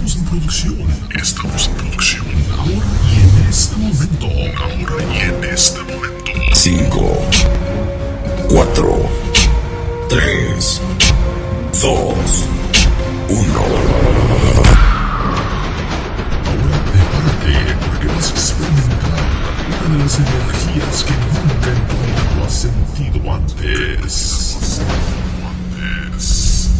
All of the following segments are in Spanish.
Estamos en producción. Estamos en producción. Ahora y en este momento. Ahora y en este momento. 5, 4, 3, 2, 1. Ahora prepárate porque vas a experimentar una de las energías que nunca en tu vida has sentido antes. Antes.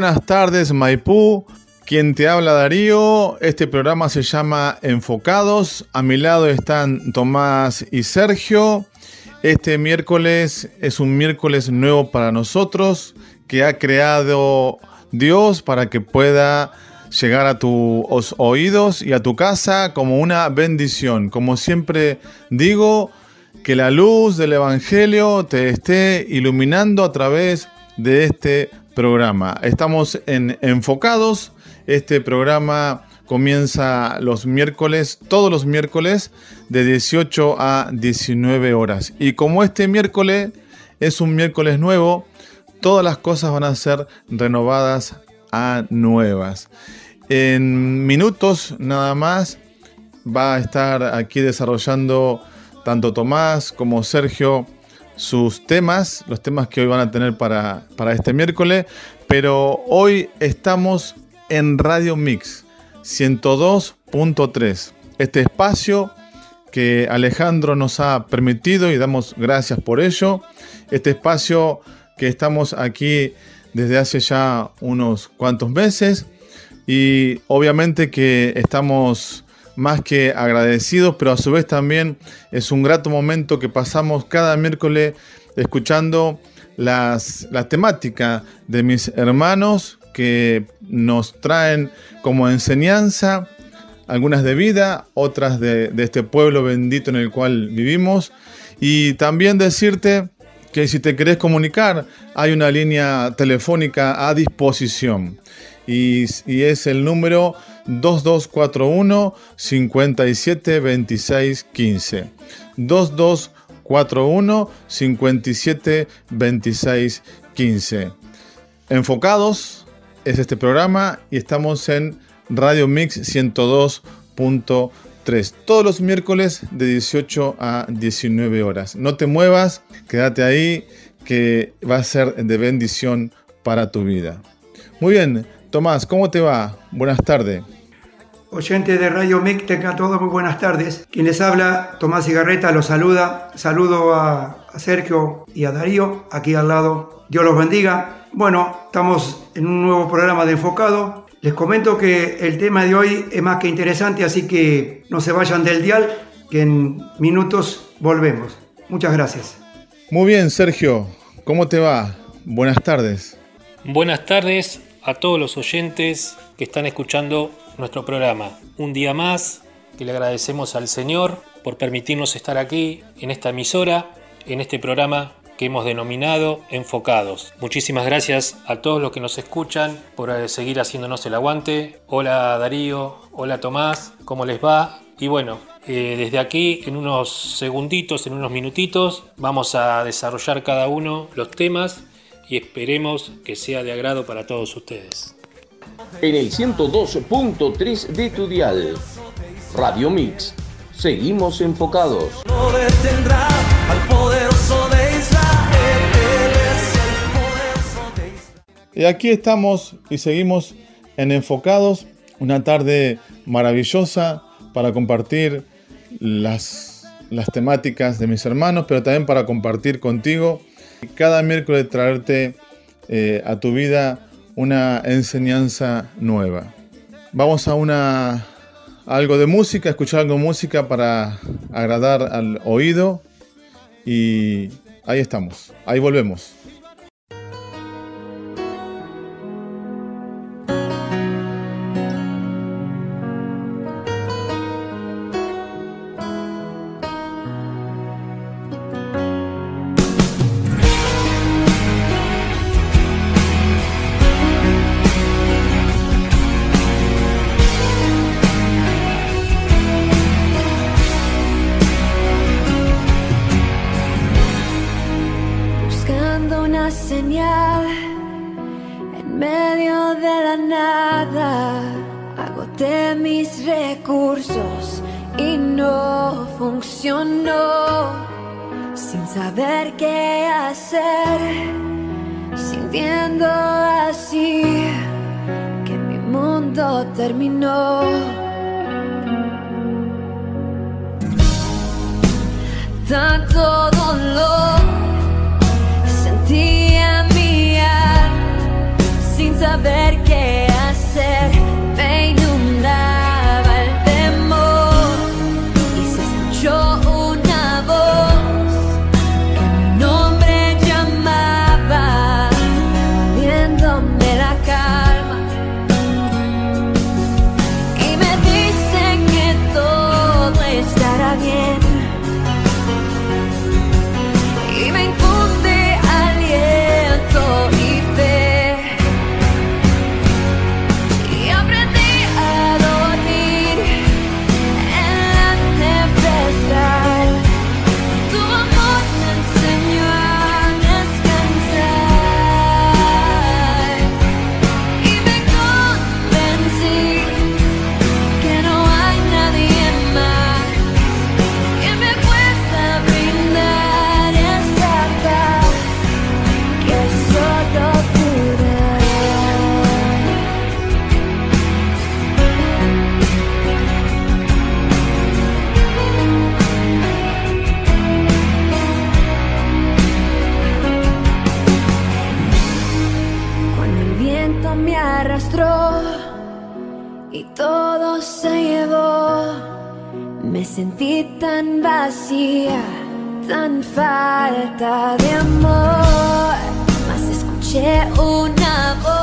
Buenas tardes, Maipú. Quien te habla Darío, este programa se llama Enfocados. A mi lado están Tomás y Sergio. Este miércoles es un miércoles nuevo para nosotros que ha creado Dios para que pueda llegar a tus oídos y a tu casa como una bendición. Como siempre digo, que la luz del Evangelio te esté iluminando a través de este programa. Estamos en Enfocados. Este programa comienza los miércoles, todos los miércoles, de 18 a 19 horas. Y como este miércoles es un miércoles nuevo, todas las cosas van a ser renovadas a nuevas. En minutos nada más va a estar aquí desarrollando tanto Tomás como Sergio sus temas, los temas que hoy van a tener para, para este miércoles, pero hoy estamos en Radio Mix 102.3, este espacio que Alejandro nos ha permitido y damos gracias por ello, este espacio que estamos aquí desde hace ya unos cuantos meses y obviamente que estamos más que agradecidos, pero a su vez también es un grato momento que pasamos cada miércoles escuchando las, la temática de mis hermanos que nos traen como enseñanza, algunas de vida, otras de, este pueblo bendito en el cual vivimos. Y también decirte que si te querés comunicar, hay una línea telefónica a disposición. Y, y es el número 2241 57 26 15. 2241 57 26 15. Enfocados es este programa y estamos en Radio Mix 102.3 todos los miércoles de 18 a 19 horas. No te muevas, quédate ahí que va a ser de bendición para tu vida. Muy bien, Tomás, ¿cómo te va? Buenas tardes. Oyentes de Radio MIC, tengan todos muy buenas tardes. Quien les habla, Tomás Igarreta, los saluda. Saludo a, a, Sergio y a Darío, aquí al lado. Dios los bendiga. Bueno, estamos en un nuevo programa de Enfocado. Les comento que el tema de hoy es más que interesante, así que no se vayan del dial, que en minutos volvemos. Muchas gracias. Muy bien, Sergio. ¿Cómo te va? Buenas tardes. Buenas tardes a todos los oyentes que están escuchando nuestro programa. Un día más que le agradecemos al Señor por permitirnos estar aquí en esta emisora, en este programa que hemos denominado Enfocados. Muchísimas gracias a todos los que nos escuchan por eh, seguir haciéndonos el aguante. Hola Darío, hola Tomás, ¿cómo les va? Y bueno, eh, desde aquí en unos segunditos, en unos minutitos, vamos a desarrollar cada uno los temas y esperemos que sea de agrado para todos ustedes en el 102.3 de tu dial. Radio Mix. Seguimos enfocados. No detendrá al poderoso de Israel. Él es el poderoso de Israel. Y aquí estamos y seguimos en Enfocados. Una tarde maravillosa para compartir las, las temáticas de mis hermanos, pero también para compartir contigo. Cada miércoles traerte eh, a tu vida una enseñanza nueva. Vamos a una algo de música, escuchar algo de música para agradar al oído y ahí estamos, ahí volvemos. Agoté mis recursos y no funcionó. Sin saber qué hacer, sintiendo así que mi mundo terminó. Tanto dolor mi alma sin saber qué me arrastró y todo se llevó, me sentí tan vacía, tan falta de amor. Mas escuché una voz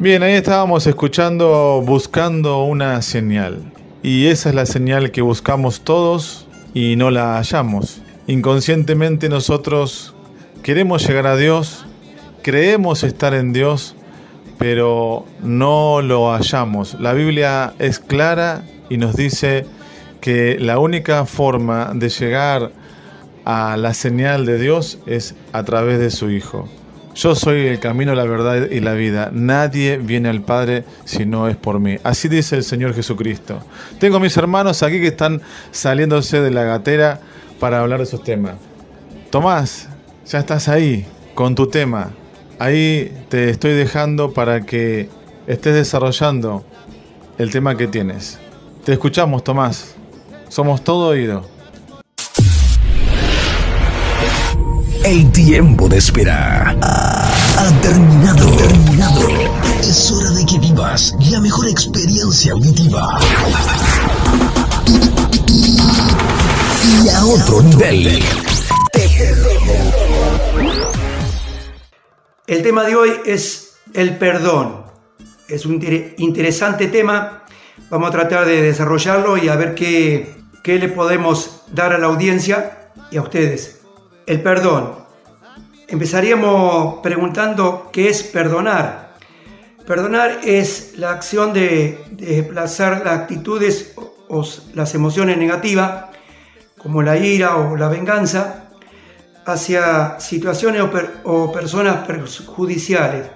Bien, ahí estábamos escuchando Buscando una señal. Y esa es la señal que buscamos todos y no la hallamos. Inconscientemente nosotros queremos llegar a Dios, creemos estar en Dios, pero no lo hallamos. La Biblia es clara y nos dice que la única forma de llegar a la señal de Dios es a través de su Hijo. Yo soy el camino, la verdad y la vida. Nadie viene al Padre si no es por mí. Así dice el Señor Jesucristo. Tengo mis hermanos aquí que están saliéndose de la gatera para hablar de esos temas. Tomás, ya estás ahí con tu tema. Ahí te estoy dejando para que estés desarrollando el tema que tienes. Te escuchamos, Tomás. Somos todo oído. El tiempo de espera ha terminado. terminado. Es hora de que vivas la mejor experiencia auditiva. Y a otro nivel. El tema de hoy es el perdón. Es un inter- interesante tema. Vamos a tratar de desarrollarlo y a ver qué, qué le podemos dar a la audiencia y a ustedes. El perdón. Empezaríamos preguntando qué es perdonar. Perdonar es la acción de, de desplazar las actitudes o, las emociones negativas, como la ira o la venganza, hacia situaciones o, o personas perjudiciales,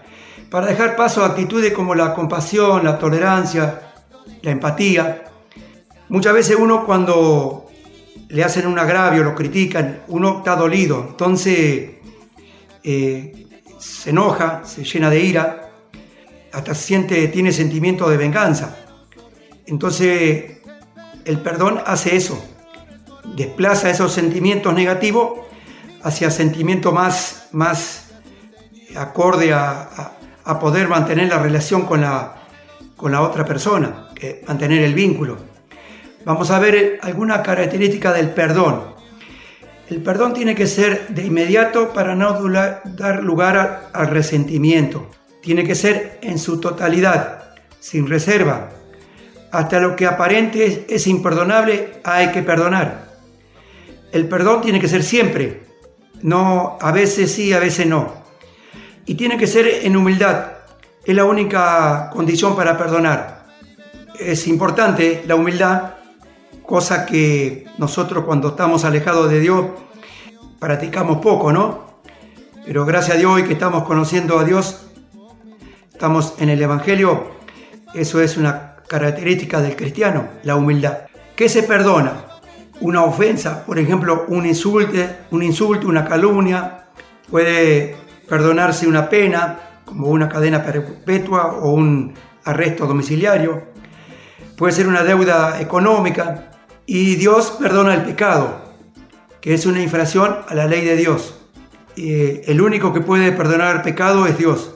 para dejar paso a actitudes como la compasión, la tolerancia, la empatía. Muchas veces uno cuando le hacen un agravio, lo critican, uno está dolido, entonces eh, se enoja, se llena de ira, hasta siente, tiene sentimiento de venganza. Entonces el perdón hace eso, desplaza esos sentimientos negativos hacia sentimientos más, más acorde a, a- poder mantener la relación con la, con la otra persona, mantener el vínculo. Vamos a ver alguna característica del perdón. El perdón tiene que ser de inmediato para no dar lugar al resentimiento. Tiene que ser en su totalidad, sin reserva. Hasta lo que aparente es, es imperdonable hay que perdonar. El perdón tiene que ser siempre, no a veces sí, a veces no. Y tiene que ser en humildad. Es la única condición para perdonar. Es importante la humildad, cosa que nosotros cuando estamos alejados de Dios practicamos poco, ¿no? Pero gracias a Dios hoy que estamos conociendo a Dios, estamos en el Evangelio, eso es una característica del cristiano, la humildad. ¿Qué se perdona? Una ofensa, por ejemplo, un un insulto, una calumnia, puede perdonarse una pena, como una cadena perpetua o un arresto domiciliario, puede ser una deuda económica, y Dios perdona el pecado, que es una infracción a la ley de Dios. Eh, el único que puede perdonar pecado es Dios,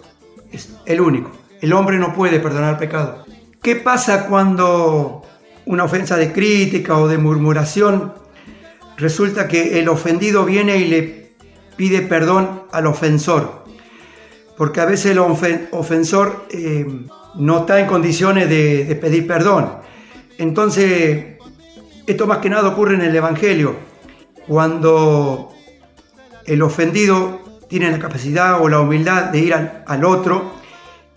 es el único. El hombre no puede perdonar pecado. ¿Qué pasa cuando una ofensa de crítica o de murmuración resulta que el ofendido viene y le pide perdón al ofensor? Porque a veces el ofen- ofensor eh, no está en condiciones de pedir perdón. Entonces, esto más que nada ocurre en el Evangelio, cuando el ofendido tiene la capacidad o la humildad de ir al, otro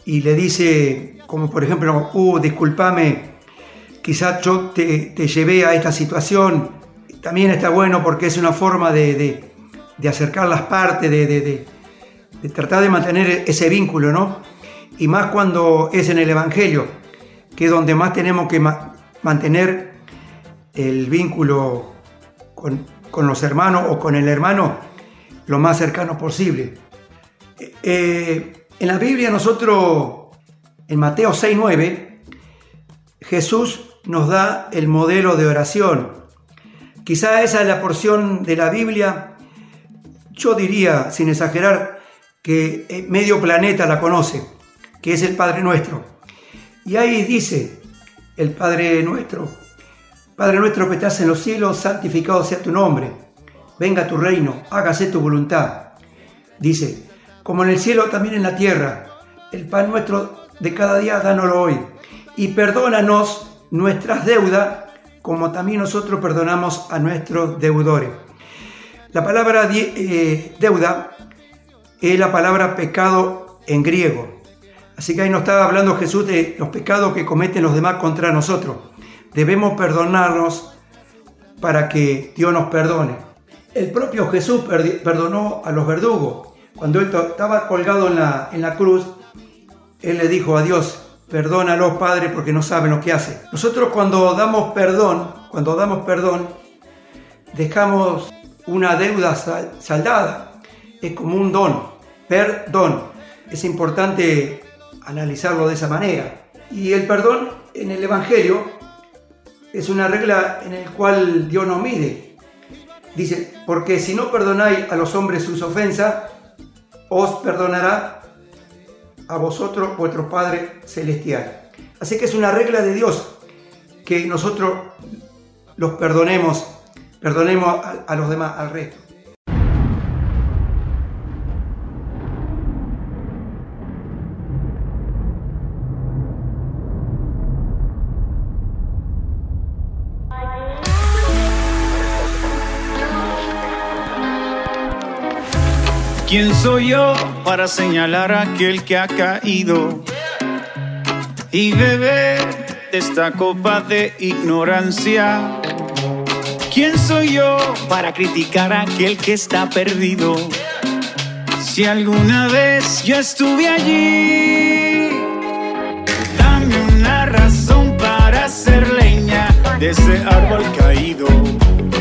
y le dice, como por ejemplo, uh, discúlpame, quizás yo te, llevé a esta situación, también está bueno porque es una forma de, de- acercar las partes, de, de- tratar de mantener ese vínculo, ¿no? Y más cuando es en el Evangelio, que es donde más tenemos que ma- mantener el vínculo con, con los hermanos o con el hermano lo más cercano posible. Eh, en la Biblia nosotros, en Mateo 6.9, Jesús nos da el modelo de oración. Quizá esa es la porción de la Biblia, yo diría, sin exagerar, que eh, medio planeta la conoce, que es el Padre Nuestro. Y ahí dice el Padre Nuestro, Padre nuestro que estás en los cielos, santificado sea tu nombre. Venga tu reino, hágase tu voluntad. Dice, como en el cielo también en la tierra, el pan nuestro de cada día dánoslo hoy. Y perdónanos nuestras deudas, como también nosotros perdonamos a nuestros deudores. La palabra eh, deuda es la palabra pecado en griego. Así que ahí nos estaba hablando Jesús de los pecados que cometen los demás contra nosotros. Debemos perdonarnos para que Dios nos perdone. El propio Jesús perdonó a los verdugos. Cuando él estaba colgado en la, en la cruz, él le dijo a Dios, perdónalos, Padre, porque no saben lo que hacen. Nosotros cuando damos perdón, cuando damos perdón, dejamos una deuda sal- saldada. Es como un don, perdón. Es importante analizarlo de esa manera. Y el perdón en el Evangelio es una regla en la cual Dios nos mide. Dice, porque si no perdonáis a los hombres sus ofensas, os perdonará a vosotros vuestro Padre Celestial. Así que es una regla de Dios que nosotros los perdonemos, perdonemos a, a los demás, al resto. ¿Quién soy yo para señalar a aquel que ha caído y beber de esta copa de ignorancia? ¿Quién soy yo para criticar a aquel que está perdido? Si alguna vez yo estuve allí, dame una razón para hacer leña de ese árbol caído,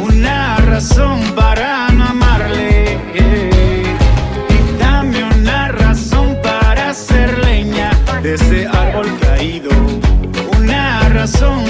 una razón para no amarle. De ese árbol caído, una razón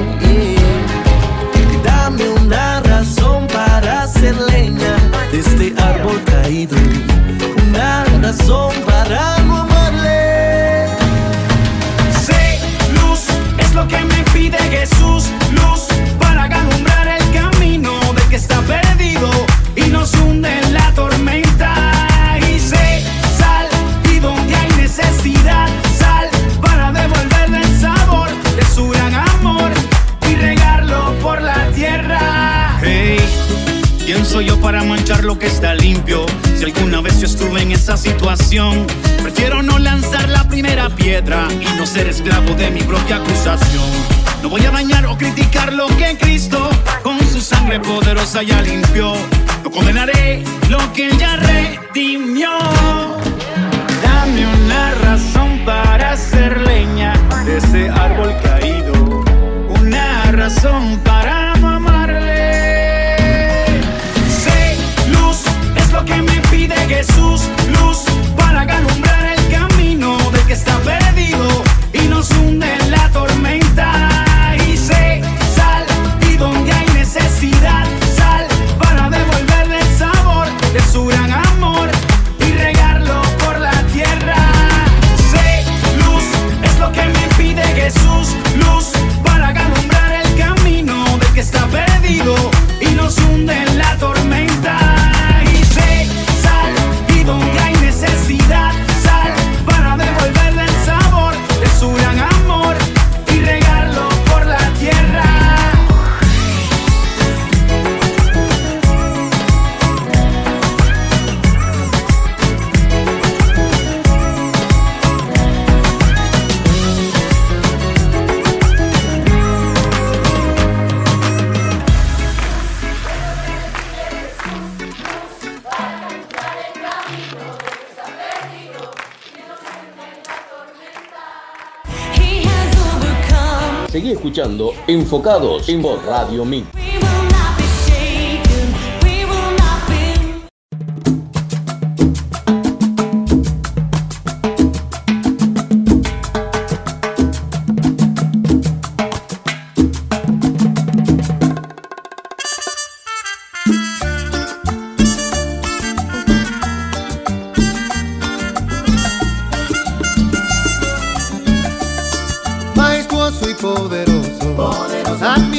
Para hacer leña de este árbol caído. Una razón para para manchar lo que está limpio? Si alguna vez yo estuve en esa situación, prefiero no lanzar la primera piedra y no ser esclavo de mi propia acusación. No voy a dañar o criticar lo que Cristo con su sangre poderosa ya limpió. No condenaré lo que ya redimió. Enfocados en Radio Mix.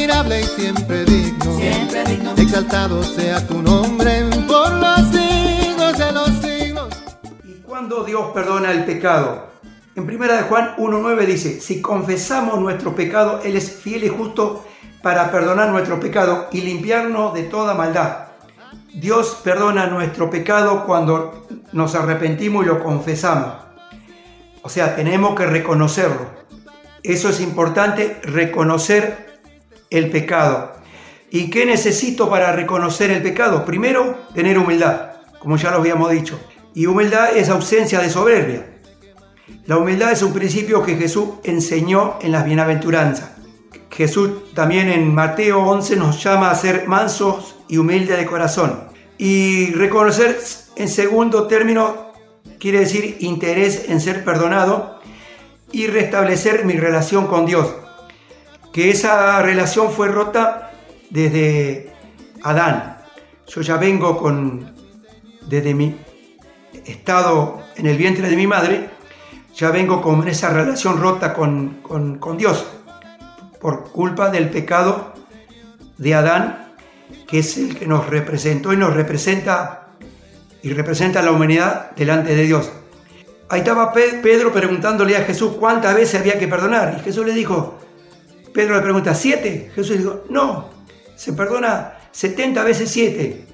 Admirable y siempre digno, exaltado sea tu nombre por los siglos de los siglos. ¿Y cuándo Dios perdona el pecado? En 1 de Juan 1.9 dice, si confesamos nuestro pecado, Él es fiel y justo para perdonar nuestro pecado y limpiarnos de toda maldad. Dios perdona nuestro pecado cuando nos arrepentimos y lo confesamos. O sea, tenemos que reconocerlo. Eso es importante, reconocer el pecado. ¿Y qué necesito para reconocer el pecado? Primero, tener humildad, como ya lo habíamos dicho. Y humildad es ausencia de soberbia. La humildad es un principio que Jesús enseñó en las bienaventuranzas. Jesús también en Mateo 11 nos llama a ser mansos y humildes de corazón. Y reconocer en segundo término quiere decir interés en ser perdonado y restablecer mi relación con Dios. Que esa relación fue rota desde Adán. Yo ya vengo con, desde mi estado en el vientre de mi madre, ya vengo con esa relación rota con, con, con Dios por culpa del pecado de Adán, que es el que nos representó y nos representa y representa a la humanidad delante de Dios. Ahí estaba Pedro preguntándole a Jesús cuántas veces había que perdonar. Y Jesús le dijo, Pedro le pregunta, ¿siete? Jesús dijo, no, se perdona 70 veces siete.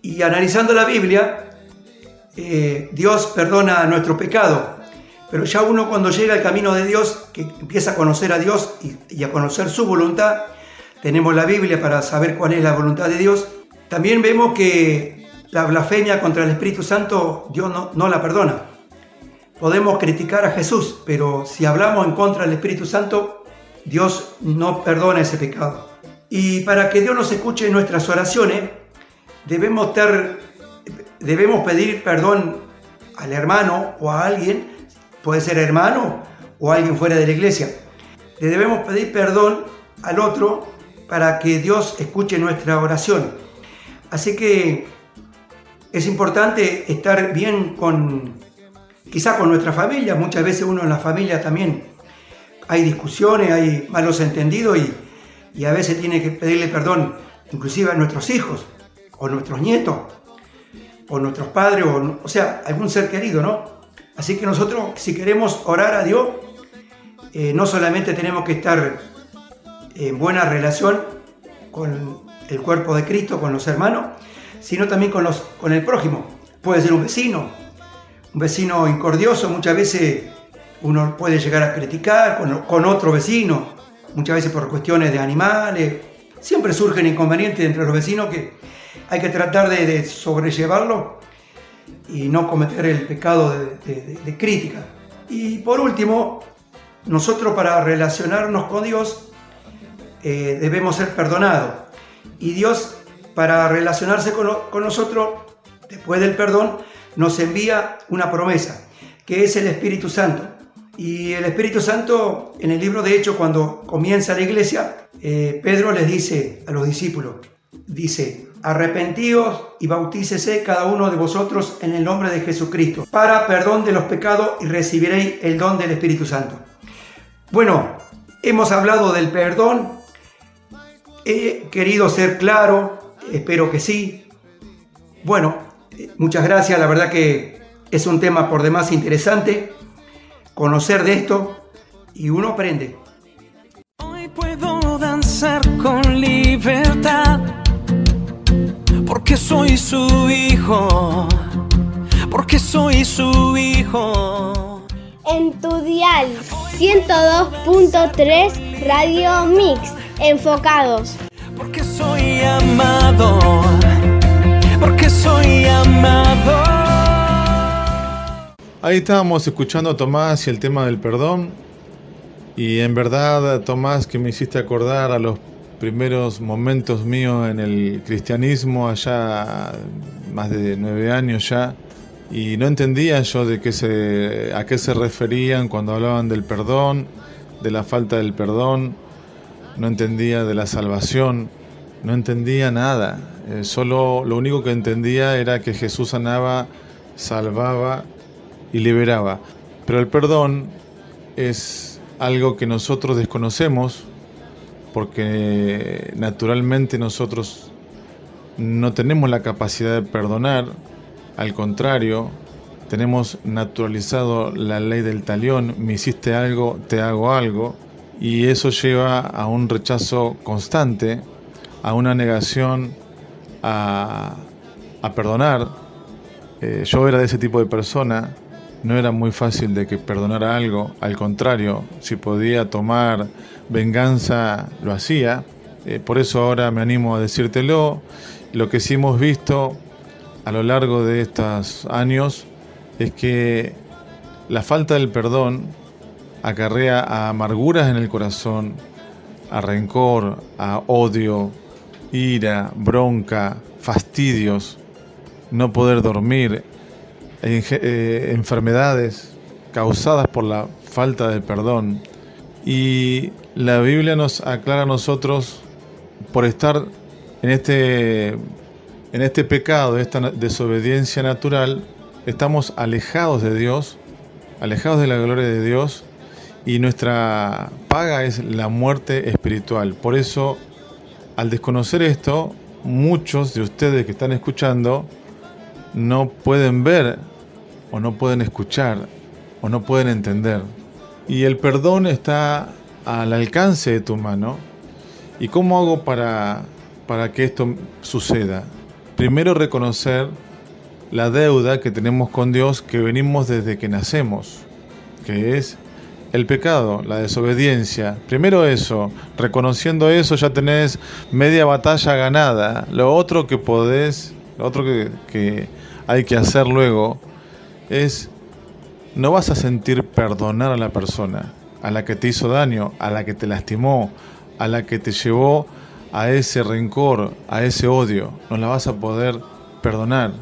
Y analizando la Biblia, eh, Dios perdona nuestro pecado. Pero ya uno cuando llega al camino de Dios, que empieza a conocer a Dios y, y a conocer su voluntad, tenemos la Biblia para saber cuál es la voluntad de Dios, también vemos que la blasfemia contra el Espíritu Santo Dios no, no la perdona. Podemos criticar a Jesús, pero si hablamos en contra del Espíritu Santo, Dios no perdona ese pecado. Y para que Dios nos escuche en nuestras oraciones, debemos, estar, debemos pedir perdón al hermano o a alguien, puede ser hermano o alguien fuera de la iglesia. Le debemos pedir perdón al otro para que Dios escuche nuestra oración. Así que es importante estar bien con, quizá con nuestra familia. Muchas veces uno en la familia también hay discusiones, hay malos entendidos y, a veces tiene que pedirle perdón inclusive a nuestros hijos o nuestros nietos o nuestros padres o, o sea, algún ser querido, ¿no? Así que nosotros si queremos orar a Dios, eh, no solamente tenemos que estar en buena relación con el cuerpo de Cristo, con los hermanos, sino también con, los, con el prójimo. Puede ser un vecino, un vecino incordioso, muchas veces uno puede llegar a criticar con, otro vecino, muchas veces por cuestiones de animales. Siempre surgen inconvenientes entre los vecinos que hay que tratar de, de sobrellevarlo y no cometer el pecado de, crítica. Y por último, nosotros para relacionarnos con Dios eh, debemos ser perdonados. Y Dios, para relacionarse con, con nosotros, después del perdón, nos envía una promesa, que es el Espíritu Santo. Y el Espíritu Santo, en el libro de Hechos, cuando comienza la iglesia, eh, Pedro les dice a los discípulos, dice, arrepentíos y bautícese cada uno de vosotros en el nombre de Jesucristo, para perdón de los pecados y recibiréis el don del Espíritu Santo. Bueno, hemos hablado del perdón, he querido ser claro, espero que sí. Bueno, muchas gracias, la verdad que es un tema por demás interesante, conocer de esto y uno aprende. Hoy puedo danzar con libertad, porque soy su hijo, porque soy su hijo. En tu dial 102.3 Radio Mix, enfocados. Porque soy amado, porque soy amado. Ahí estábamos escuchando a Tomás y el tema del perdón. Y en verdad, Tomás, que me hiciste acordar a los primeros momentos míos en el cristianismo, allá más de nueve años ya, y no entendía yo de qué se, a qué se referían cuando hablaban del perdón, de la falta del perdón, no entendía de la salvación, no entendía nada. Eh, solo lo único que entendía era que Jesús sanaba, salvaba y liberaba. Pero el perdón es algo que nosotros desconocemos porque naturalmente nosotros no tenemos la capacidad de perdonar, al contrario, tenemos naturalizado la ley del talión, me hiciste algo, te hago algo, y eso lleva a un rechazo constante, a una negación a, perdonar. Eh, yo era de ese tipo de persona, no era muy fácil de que perdonara algo, al contrario, si podía tomar venganza, lo hacía. Eh, por eso ahora me animo a decírtelo. Lo que sí hemos visto a lo largo de estos años es que la falta del perdón acarrea a amarguras en el corazón, a rencor, a odio, ira, bronca, fastidios, no poder dormir, eh, enfermedades causadas por la falta de perdón. Y la Biblia nos aclara a nosotros por estar en este, en este pecado, esta desobediencia natural, estamos alejados de Dios, alejados de la gloria de Dios y nuestra paga es la muerte espiritual. Por eso, al desconocer esto, muchos de ustedes que están escuchando no pueden ver o no pueden escuchar o no pueden entender. Y el perdón está al alcance de tu mano. ¿Y cómo hago para, para que esto suceda? Primero reconocer la deuda que tenemos con Dios que venimos desde que nacemos, que es el pecado, la desobediencia. Primero eso, reconociendo eso ya tenés media batalla ganada. Lo otro que podés, lo otro que, que hay que hacer luego es, no vas a sentir perdonar a la persona, a la que te hizo daño, a la que te lastimó, a la que te llevó a ese rencor, a ese odio. No la vas a poder perdonar.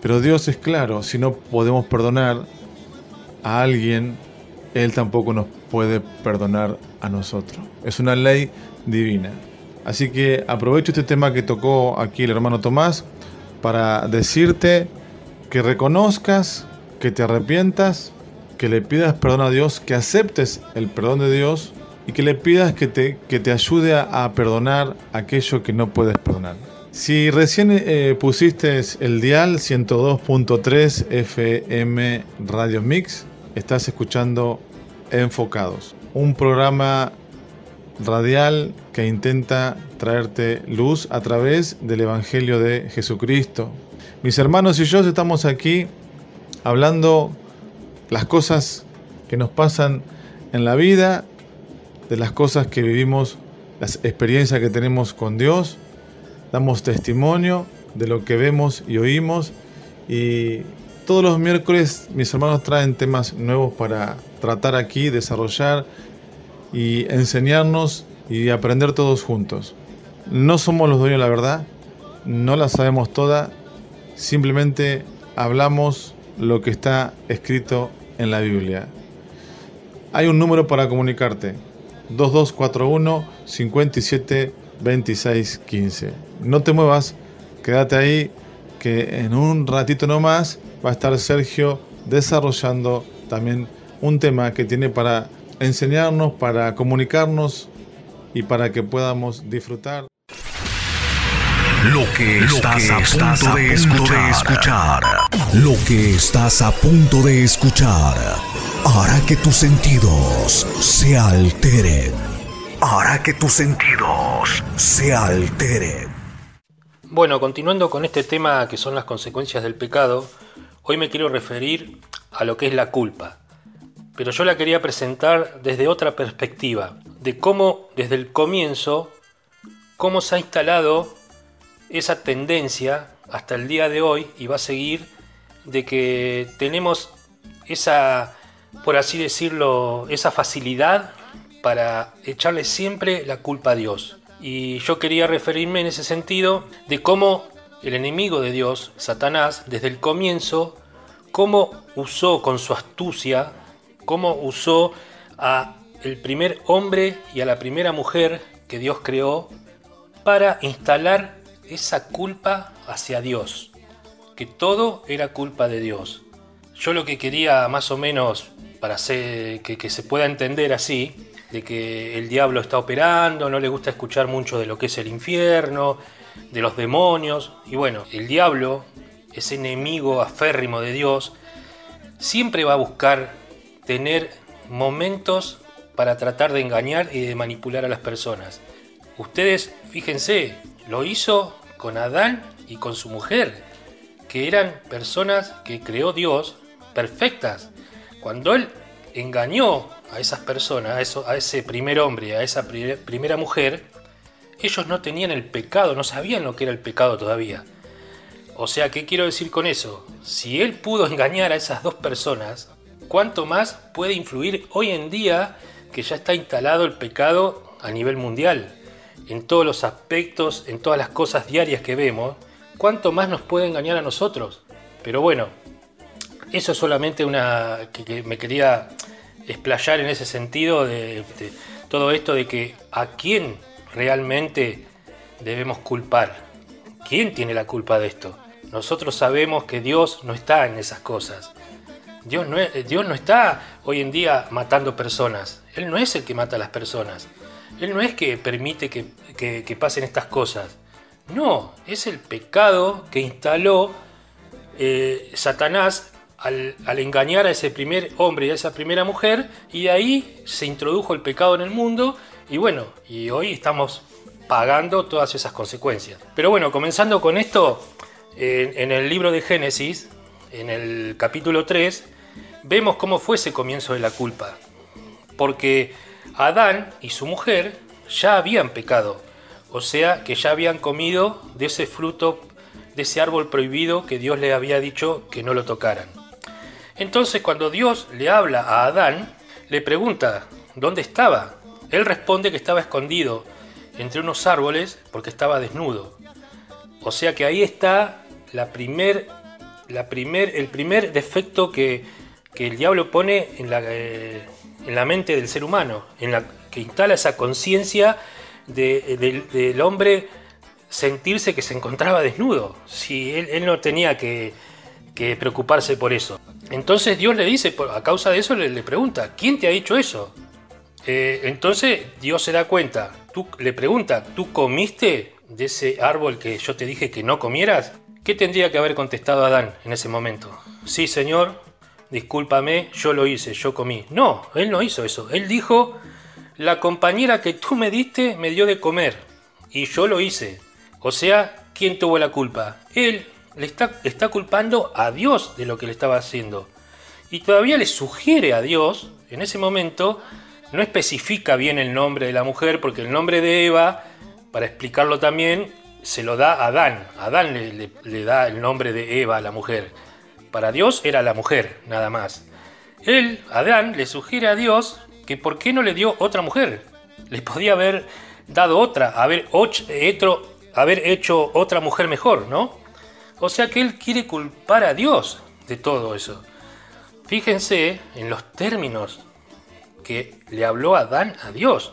Pero Dios es claro, si no podemos perdonar a alguien, Él tampoco nos puede perdonar a nosotros. Es una ley divina. Así que aprovecho este tema que tocó aquí el hermano Tomás para decirte que reconozcas, que te arrepientas, que le pidas perdón a Dios, que aceptes el perdón de Dios y que le pidas que te, que te ayude a, perdonar aquello que no puedes perdonar. Si recién eh, pusiste el dial 102.3 FM Radio Mix, estás escuchando Enfocados, un programa radial que intenta traerte luz a través del Evangelio de Jesucristo. Mis hermanos y yo estamos aquí hablando las cosas que nos pasan en la vida, de las cosas que vivimos, las experiencias que tenemos con Dios. Damos testimonio de lo que vemos y oímos. Y todos los miércoles mis hermanos traen temas nuevos para tratar aquí, desarrollar y enseñarnos y aprender todos juntos. No somos los dueños de la verdad, no la sabemos toda, simplemente hablamos lo que está escrito en la Biblia. Hay un número para comunicarte, 2241 57 2615. No te muevas, quédate ahí, que en un ratito nomás va a estar Sergio desarrollando también un tema que tiene para enseñarnos, para comunicarnos y para que podamos disfrutar. Lo que estás, a, punto de escuchar. Lo que estás a punto de escuchar hará que tus sentidos se alteren hará que tus sentidos se alteren. Bueno, continuando con este tema que son las consecuencias del pecado, hoy me quiero referir a lo que es la culpa. Pero yo la quería presentar desde otra perspectiva, de cómo desde el comienzo, cómo se ha instalado esa tendencia hasta el día de hoy y va a seguir de que tenemos esa por así decirlo, esa facilidad para echarle siempre la culpa a Dios. Y yo quería referirme en ese sentido de cómo el enemigo de Dios, Satanás, desde el comienzo, cómo usó con su astucia, cómo usó a el primer hombre y a la primera mujer que Dios creó para instalar esa culpa hacia Dios, que todo era culpa de Dios. Yo lo que quería más o menos para que, que se pueda entender así de que el diablo está operando, no le gusta escuchar mucho de lo que es el infierno, de los demonios. Y bueno, el diablo, ese enemigo aférrimo de Dios, siempre va a buscar tener momentos para tratar de engañar y de manipular a las personas. Ustedes, fíjense, lo hizo con Adán y con su mujer, que eran personas que creó Dios perfectas. Cuando él engañó a esas personas, a, ese primer hombre, a esa primera mujer, ellos no tenían el pecado, no sabían lo que era el pecado todavía. O sea, ¿qué quiero decir con eso? Si él pudo engañar a esas dos personas, ¿cuánto más puede influir hoy en día que ya está instalado el pecado a nivel mundial? En todos los aspectos, en todas las cosas diarias que vemos, ¿cuánto más nos puede engañar a nosotros? Pero bueno, eso es solamente una que, me quería explayar en ese sentido de, todo esto de que a quién realmente debemos culpar. ¿Quién tiene la culpa de esto? Nosotros sabemos que Dios no está en esas cosas. Dios no, Dios no está hoy en día matando personas. Él no es el que mata a las personas. Él no es que permite que, pasen estas cosas. No, es el pecado que instaló eh, Satanás al, engañar a ese primer hombre y a esa primera mujer, y de ahí se introdujo el pecado en el mundo, y bueno, y hoy estamos pagando todas esas consecuencias. Pero bueno, comenzando con esto, en, el libro de Génesis, en el capítulo 3, vemos cómo fue ese comienzo de la culpa. Porque Adán y su mujer ya habían pecado, o sea que ya habían comido de ese fruto, de ese árbol prohibido que Dios le había dicho que no lo tocaran. Entonces cuando Dios le habla a Adán, le pregunta, ¿dónde estaba? Él responde que estaba escondido entre unos árboles porque estaba desnudo. O sea que ahí está el primer defecto que, el diablo pone en la, eh, en la, mente del ser humano, en la, que instala esa conciencia del hombre sentirse que se encontraba desnudo. Si él, no tenía que, preocuparse por eso. Entonces Dios le dice, a causa de eso le, pregunta, ¿quién te ha dicho eso? Eh, entonces Dios se da cuenta, tú, le pregunta, ¿tú comiste de ese árbol que yo te dije que no comieras? ¿Qué tendría que haber contestado Adán en ese momento? Sí, Señor, discúlpame, yo lo hice, yo comí. No, él no hizo eso. Él dijo, la compañera que tú me diste me dio de comer y yo lo hice. O sea, ¿quién tuvo la culpa? Él le está, culpando a Dios de lo que le estaba haciendo. Y todavía le sugiere a Dios, en ese momento, no especifica bien el nombre de la mujer, porque el nombre de Eva, para explicarlo también, se lo da a Adán. Adán le, le, da el nombre de Eva a la mujer. Para Dios era la mujer, nada más. Él, Adán, le sugiere a Dios que por qué no le dio otra mujer. Le podía haber dado otra, haber, haber hecho otra mujer mejor, ¿no? O sea que él quiere culpar a Dios de todo eso. Fíjense en los términos que le habló Adán a Dios.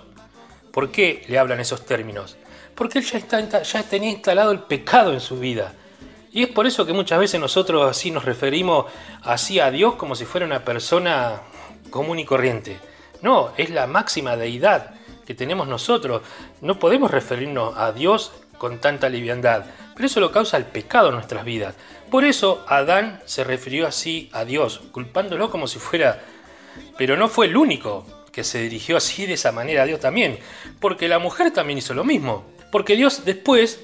¿Por qué le hablan esos términos? Porque él ya, tenía instalado el pecado en su vida. Y es por eso que muchas veces nosotros así nos referimos así a Dios como si fuera una persona común y corriente. No, es la máxima deidad que tenemos nosotros. No podemos referirnos a Dios con tanta liviandad. Pero eso lo causa el pecado en nuestras vidas. Por eso Adán se refirió así a Dios, culpándolo como si fuera... Pero no fue el único que se dirigió así de esa manera a Dios también, porque la mujer también hizo lo mismo. Porque Dios después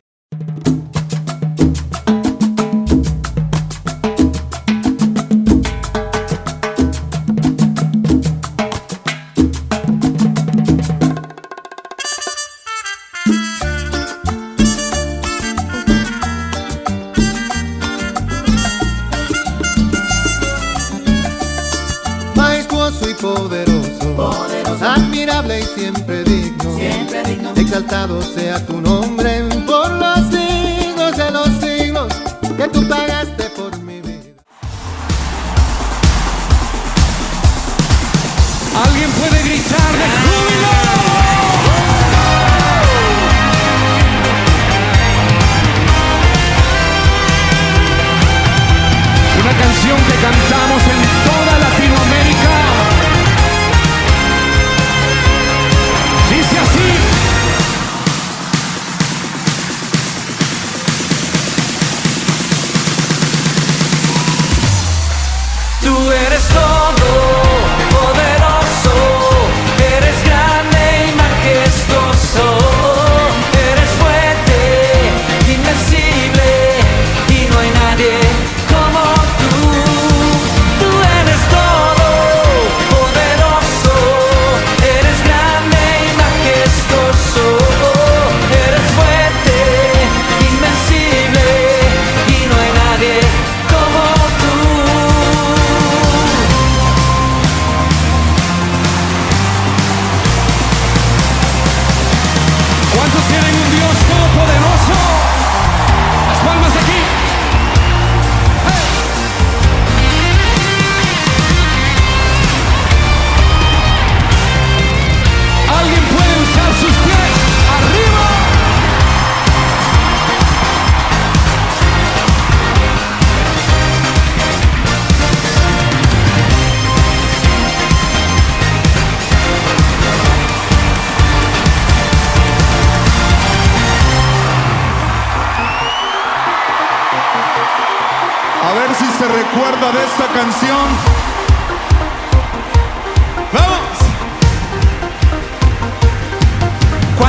sea tu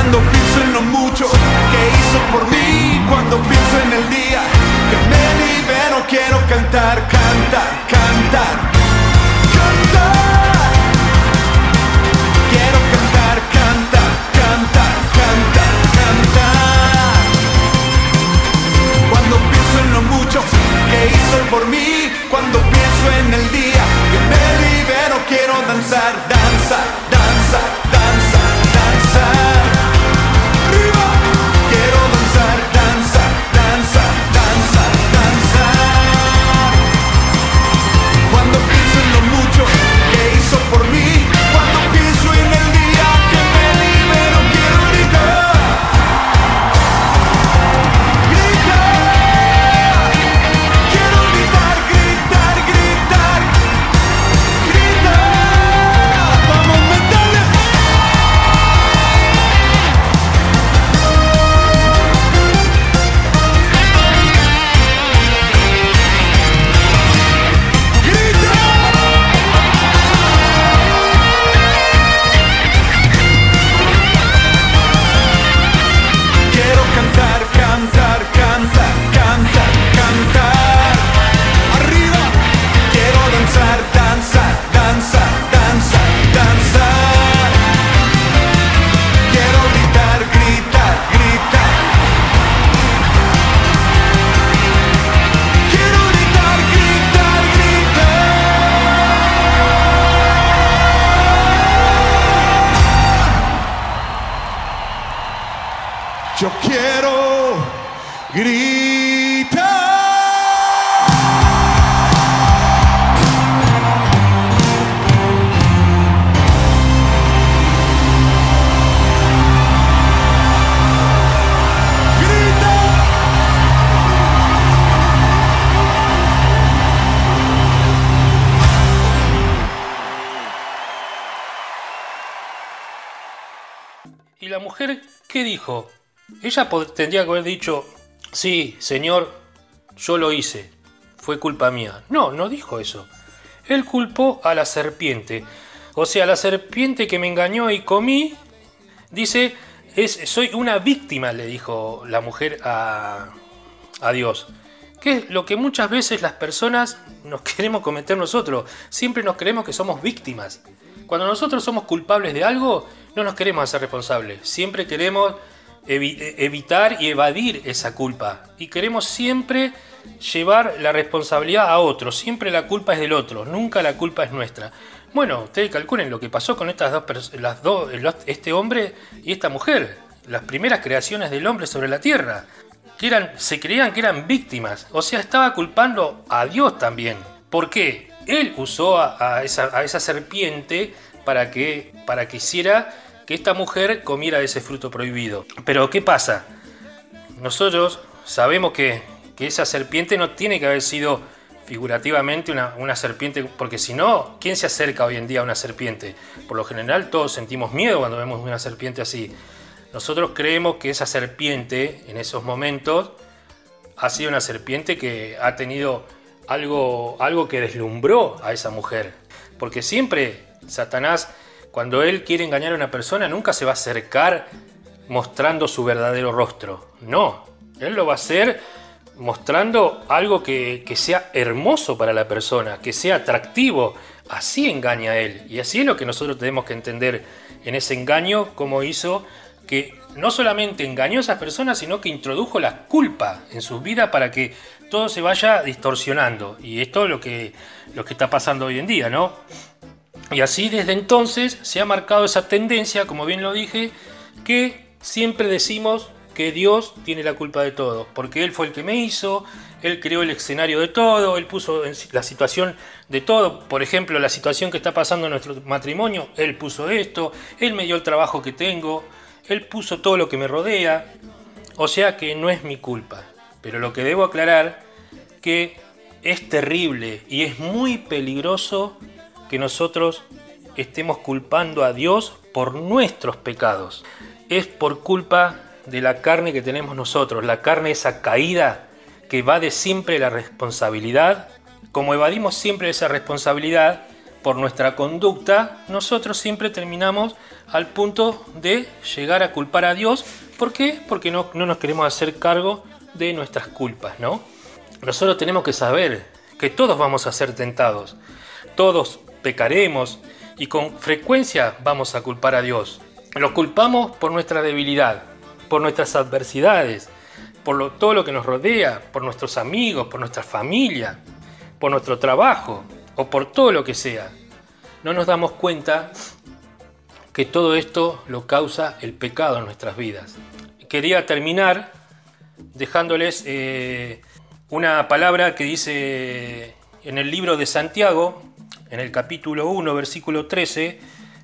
Cuando pienso en lo mucho que hizo por mí, cuando pienso en el día que me libero, quiero cantar, cantar, cantar, cantar. Quiero cantar, cantar, cantar, cantar, cantar. Cuando pienso en lo mucho que hizo por mí, cuando pienso en el día que me libero, quiero danzar, danza, danza. ¿Qué dijo? Ella tendría que haber dicho, sí, señor, yo lo hice, fue culpa mía. No, no dijo eso. Él culpó a la serpiente. O sea, la serpiente que me engañó y comí, dice, es, soy una víctima, le dijo la mujer a, a Dios. Que es lo que muchas veces las personas nos queremos cometer nosotros. Siempre nos creemos que somos víctimas. Cuando nosotros somos culpables de algo, no nos queremos hacer responsables. Siempre queremos evitar y evadir esa culpa. Y queremos siempre llevar la responsabilidad a otro. Siempre la culpa es del otro, nunca la culpa es nuestra. Bueno, ustedes calculen lo que pasó con estas dos las dos, este hombre y esta mujer, las primeras creaciones del hombre sobre la tierra, que eran, se creían que eran víctimas, o sea, estaba culpando a Dios también. ¿Por qué? Él usó a, esa, esa, serpiente para que, para que hiciera que esta mujer comiera ese fruto prohibido. Pero ¿qué pasa? Nosotros sabemos que, que esa serpiente no tiene que haber sido figurativamente una, una, serpiente, porque si no, ¿quién se acerca hoy en día a una serpiente? Por lo general todos sentimos miedo cuando vemos una serpiente así. Nosotros creemos que esa serpiente en esos momentos ha sido una serpiente que ha tenido algo, algo que deslumbró a esa mujer. Porque siempre Satanás cuando él quiere engañar a una persona, nunca se va a acercar mostrando su verdadero rostro. No, él lo va a hacer mostrando algo que, sea hermoso para la persona, que sea atractivo. Así engaña a él. Y así es lo que nosotros tenemos que entender en ese engaño, como hizo que no solamente engañó a esas personas, sino que introdujo la culpa en sus vidas para que todo se vaya distorsionando. Y esto es lo que, lo que está pasando hoy en día, ¿no? Y así desde entonces se ha marcado esa tendencia, como bien lo dije, que siempre decimos que Dios tiene la culpa de todo, porque Él fue el que me hizo, Él creó el escenario de todo, Él puso la situación de todo, por ejemplo, la situación que está pasando en nuestro matrimonio, Él puso esto, Él me dio el trabajo que tengo, Él puso todo lo que me rodea, o sea que no es mi culpa, pero lo que debo aclarar que es terrible y es muy peligroso que nosotros estemos culpando a Dios por nuestros pecados. Es por culpa de la carne que tenemos nosotros, la carne esa caída que evade siempre la responsabilidad. Como evadimos siempre esa responsabilidad por nuestra conducta, nosotros siempre terminamos al punto de llegar a culpar a Dios. ¿Por qué? Porque no, no nos queremos hacer cargo de nuestras culpas, ¿no? Nosotros tenemos que saber que todos vamos a ser tentados. Todos pecaremos y con frecuencia vamos a culpar a Dios. Lo culpamos por nuestra debilidad, por nuestras adversidades, por todo lo que nos rodea, por nuestros amigos, por nuestra familia, por nuestro trabajo o por todo lo que sea. No nos damos cuenta que todo esto lo causa el pecado en nuestras vidas. Quería terminar dejándoles eh, una palabra que dice en el libro de Santiago, en el capítulo 1, versículo 13,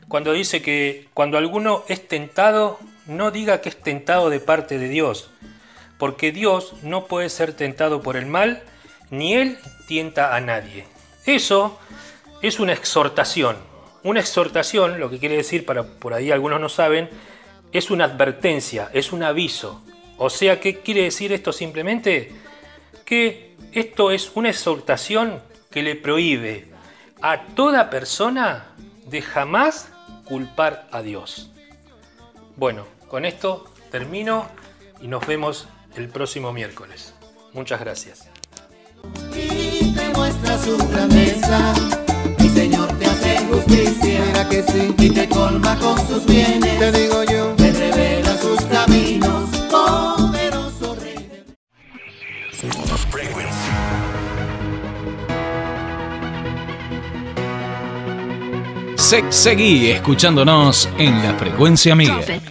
cuando dice que cuando alguno es tentado, no diga que es tentado de parte de Dios, porque Dios no puede ser tentado por el mal, ni Él tienta a nadie. Eso es una exhortación. Una exhortación, lo que quiere decir, para por ahí algunos no saben, es una advertencia, es un aviso. O sea, ¿qué quiere decir esto simplemente? Que esto es una exhortación que le prohíbe a toda persona de jamás culpar a Dios. Bueno, con esto termino y nos vemos el próximo miércoles. Muchas gracias. Y te muestra su grandeza, mi Señor te hace justicia, que sí? y te colma con sus bienes, te digo yo, te revela sus caminos, poderoso Rey. Seguí escuchándonos en la frecuencia Miguel.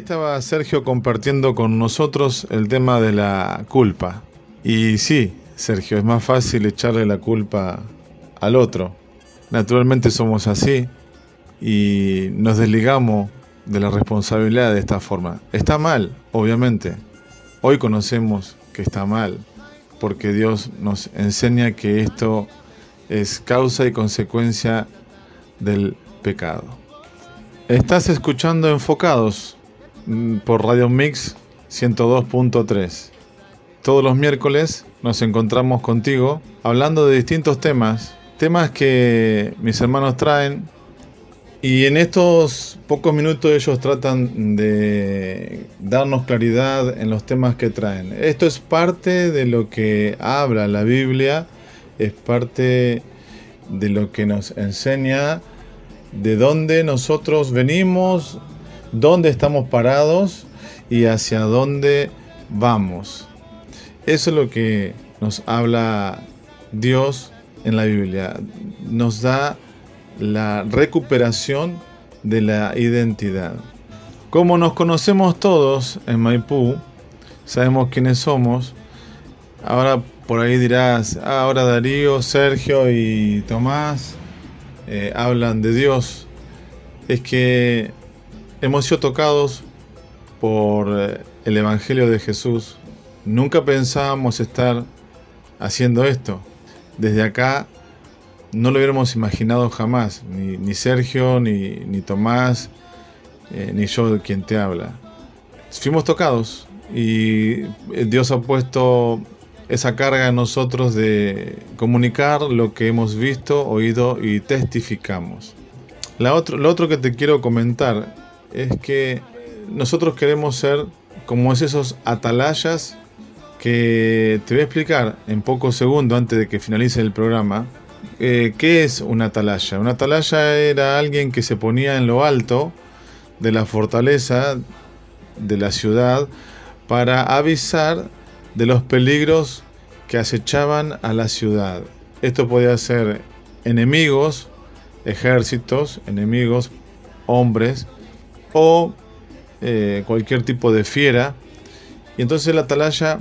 Estaba Sergio compartiendo con nosotros el tema de la culpa. Y sí, Sergio, es más fácil echarle la culpa al otro. Naturalmente somos así y nos desligamos de la responsabilidad de esta forma. Está mal, obviamente. Hoy conocemos que está mal, porque Dios nos enseña que esto es causa y consecuencia del pecado. Estás escuchando Enfocados por Radio Mix 102.3. Todos los miércoles nos encontramos contigo hablando de distintos temas, temas que mis hermanos traen y en estos pocos minutos ellos tratan de darnos claridad en los temas que traen. Esto es parte de lo que habla la Biblia, es parte de lo que nos enseña de dónde nosotros venimos, dónde estamos parados y hacia dónde vamos. Eso es lo que nos habla Dios en la Biblia. Nos da la recuperación de la identidad. Como nos conocemos todos en Maipú, sabemos quiénes somos. Ahora por ahí dirás, ah, ahora Darío, Sergio y Tomás eh, hablan de Dios. Es que hemos sido tocados por eh, el Evangelio de Jesús. Nunca pensábamos estar haciendo esto. Desde acá no lo hubiéramos imaginado jamás, ni, Sergio, ni, Tomás, eh, ni yo quien te habla. Fuimos tocados y Dios ha puesto esa carga en nosotros de comunicar lo que hemos visto, oído y testificamos. La otro, lo otro que te quiero comentar es que nosotros queremos ser como es esos atalayas que te voy a explicar en pocos segundos antes de que finalice el programa eh, ¿qué es una atalaya? Una atalaya era alguien que se ponía en lo alto de la fortaleza de la ciudad para avisar de los peligros que acechaban a la ciudad. Esto podía ser enemigos, ejércitos, enemigos, hombres o eh, cualquier tipo de fiera. Y entonces la atalaya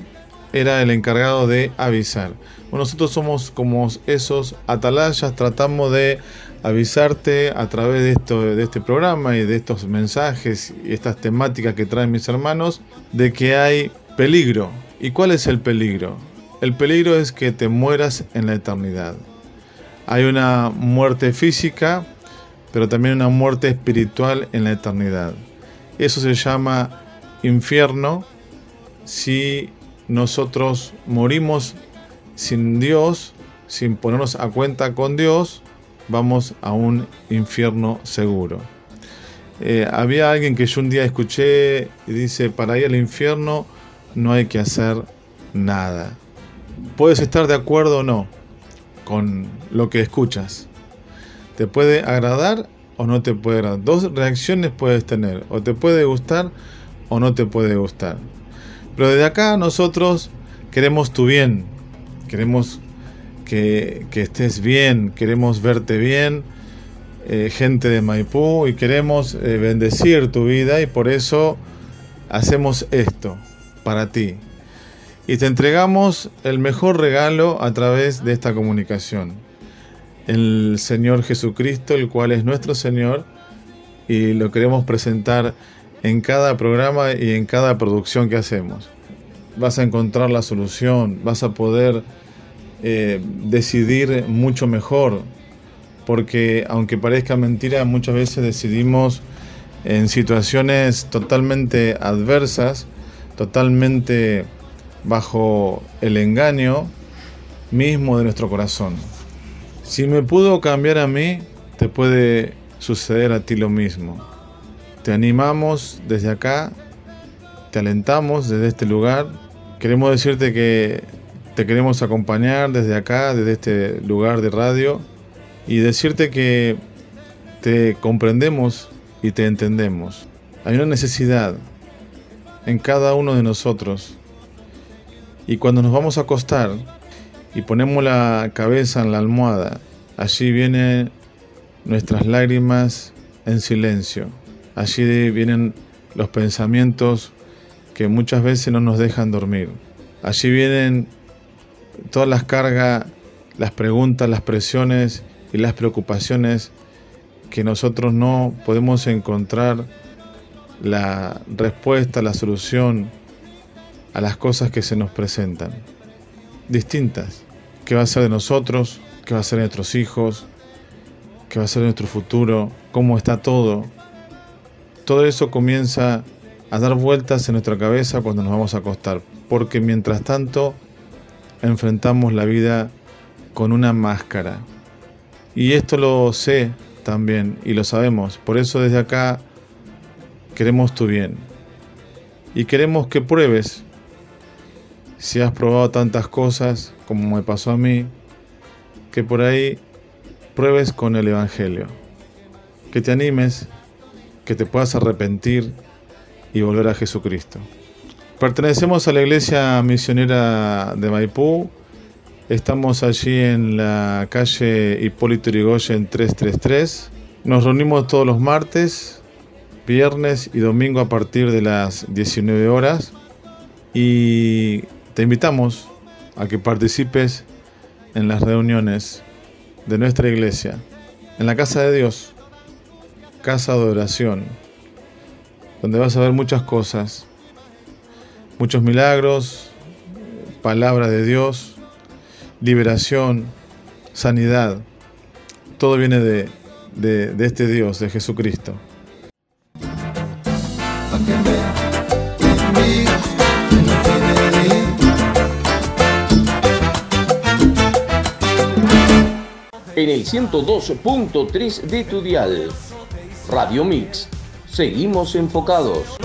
era el encargado de avisar. nosotros somos como esos atalayas, tratamos de avisarte a través de, esto, de este programa y de estos mensajes y estas temáticas que traen mis hermanos, de que hay peligro. ¿Y cuál es el peligro? El peligro es que te mueras en la eternidad. Hay una muerte física, pero también una muerte espiritual en la eternidad. Eso se llama infierno si nosotros morimos sin Dios, sin ponernos a cuenta con Dios, vamos a un infierno seguro. Eh, había alguien que yo un día escuché y dice, para ir al infierno no hay que hacer nada. Puedes estar de acuerdo o no con lo que escuchas. Te puede agradar o no te puede agradar. Dos reacciones puedes tener. O te puede gustar o no te puede gustar. Pero desde acá nosotros queremos tu bien, queremos que, estés bien, queremos verte bien, eh, gente de Maipú, y queremos eh, bendecir tu vida y por eso hacemos esto para ti. Y te entregamos el mejor regalo a través de esta comunicación. El Señor Jesucristo, el cual es nuestro Señor, y lo queremos presentar en cada programa y en cada producción que hacemos. Vas a encontrar la solución, vas a poder eh, decidir mucho mejor, porque aunque parezca mentira, muchas veces decidimos en situaciones totalmente adversas, totalmente bajo el engaño mismo de nuestro corazón. Si me pudo cambiar a mí, te puede suceder a ti lo mismo. Te animamos desde acá, te alentamos desde este lugar. Queremos decirte que te queremos acompañar desde acá, desde este lugar de radio, y decirte que te comprendemos y te entendemos. Hay una necesidad en cada uno de nosotros. Y cuando nos vamos a acostar y ponemos la cabeza en la almohada, allí vienen nuestras lágrimas en silencio. Allí vienen los pensamientos que muchas veces no nos dejan dormir. Allí vienen todas las cargas, las preguntas, las presiones y las preocupaciones que nosotros no podemos encontrar la respuesta, la solución a las cosas que se nos presentan. Distintas. ¿Qué va a ser de nosotros? ¿Qué va a ser de nuestros hijos? ¿Qué va a ser de nuestro futuro? ¿Cómo está todo? Todo eso comienza a dar vueltas en nuestra cabeza cuando nos vamos a acostar. Porque mientras tanto enfrentamos la vida con una máscara. Y esto lo sé también y lo sabemos. Por eso desde acá queremos tu bien. Y queremos que pruebes si has probado tantas cosas como me pasó a mí, que por ahí pruebes con el Evangelio. Que te animes, que te puedas arrepentir y volver a Jesucristo. Pertenecemos a la iglesia misionera de Maipú. Estamos allí en la calle Hipólito Yrigoyen 333. Nos reunimos todos los martes, viernes y domingo a partir de las 19 horas. Y te invitamos a que participes en las reuniones de nuestra iglesia, en la casa de Dios, casa de oración, donde vas a ver muchas cosas, muchos milagros, palabra de Dios, liberación, sanidad. Todo viene de, de, de este Dios, de Jesucristo. El 102.3 de tu dial. Radio Mix. Seguimos enfocados.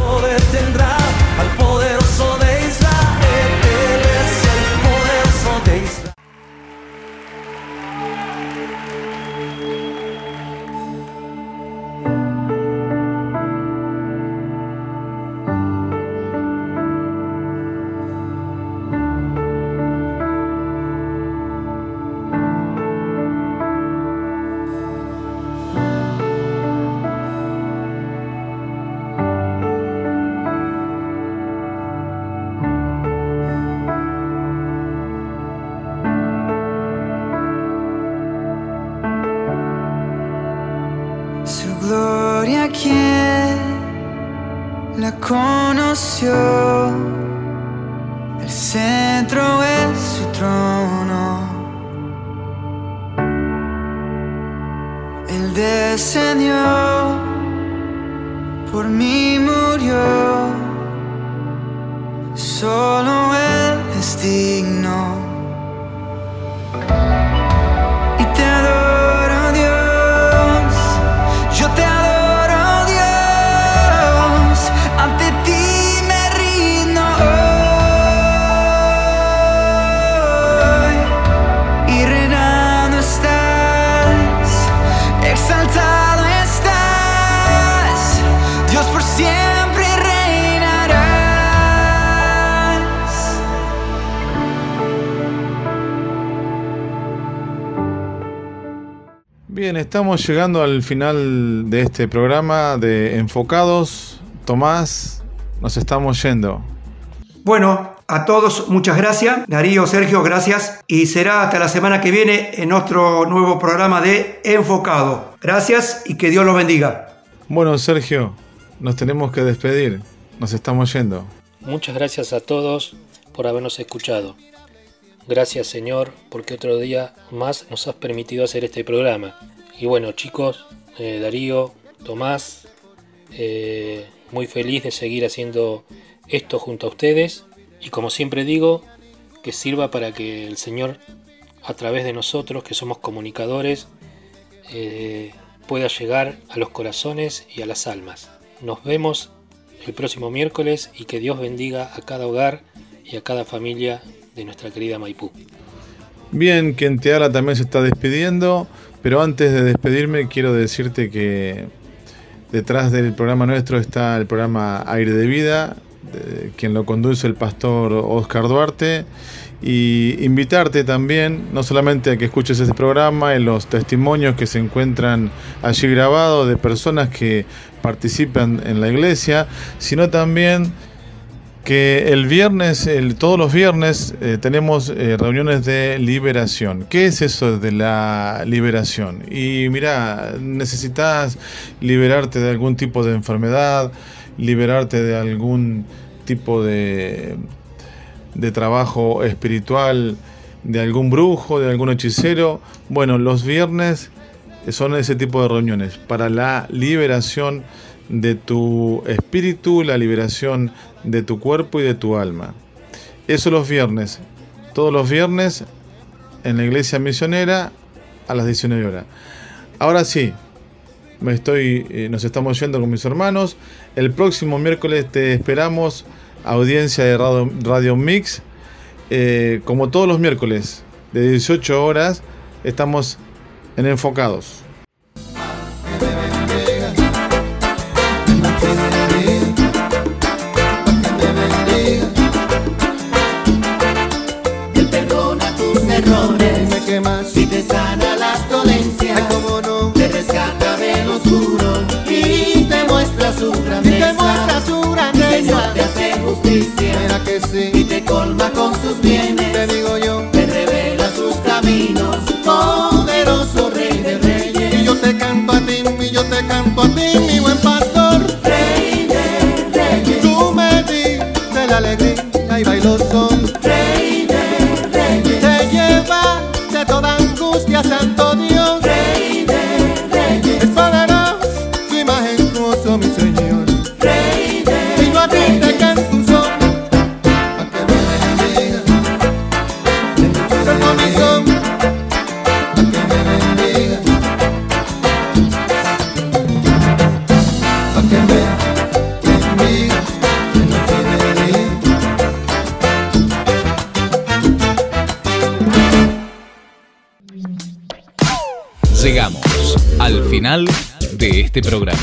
Dios por siempre reinarás. Bien, estamos llegando al final de este programa de Enfocados. Tomás, nos estamos yendo. Bueno, a todos muchas gracias. Darío, Sergio, gracias. Y será hasta la semana que viene en otro nuevo programa de Enfocado. Gracias y que Dios los bendiga. Bueno, Sergio, nos tenemos que despedir. Nos estamos yendo. Muchas gracias a todos por habernos escuchado. Gracias Señor porque otro día más nos has permitido hacer este programa. Y bueno chicos, eh, Darío, Tomás, eh, muy feliz de seguir haciendo esto junto a ustedes. Y como siempre digo, que sirva para que el Señor, a través de nosotros que somos comunicadores, eh, pueda llegar a los corazones y a las almas. Nos vemos el próximo miércoles y que Dios bendiga a cada hogar y a cada familia de nuestra querida Maipú. Bien, quien te habla también se está despidiendo, pero antes de despedirme quiero decirte que detrás del programa nuestro está el programa Aire de Vida, quien lo conduce el pastor Oscar Duarte y invitarte también, no solamente a que escuches este programa y los testimonios que se encuentran allí grabados de personas que participan en la iglesia, sino también que el viernes, el, todos los viernes, eh, tenemos eh, reuniones de liberación. ¿Qué es eso de la liberación? Y mira, necesitas liberarte de algún tipo de enfermedad, liberarte de algún tipo de, de trabajo espiritual, de algún brujo, de algún hechicero. Bueno, los viernes son ese tipo de reuniones para la liberación de tu espíritu, la liberación de tu cuerpo y de tu alma. Eso los viernes, todos los viernes en la iglesia misionera a las 19 horas. Ahora sí, me estoy, eh, nos estamos yendo con mis hermanos. El próximo miércoles te esperamos, audiencia de Radio, Mix. Eh, como todos los miércoles, de 18 horas, estamos en Enfocados. Si te sana las dolencias, Ay, cómo no. te rescata del oscuro y te muestra su grandeza. Y te muestra su grandeza. Señor te hace justicia, Mira que sí. y te colma con sus bienes. Te digo yo, te revela sus caminos, este programa.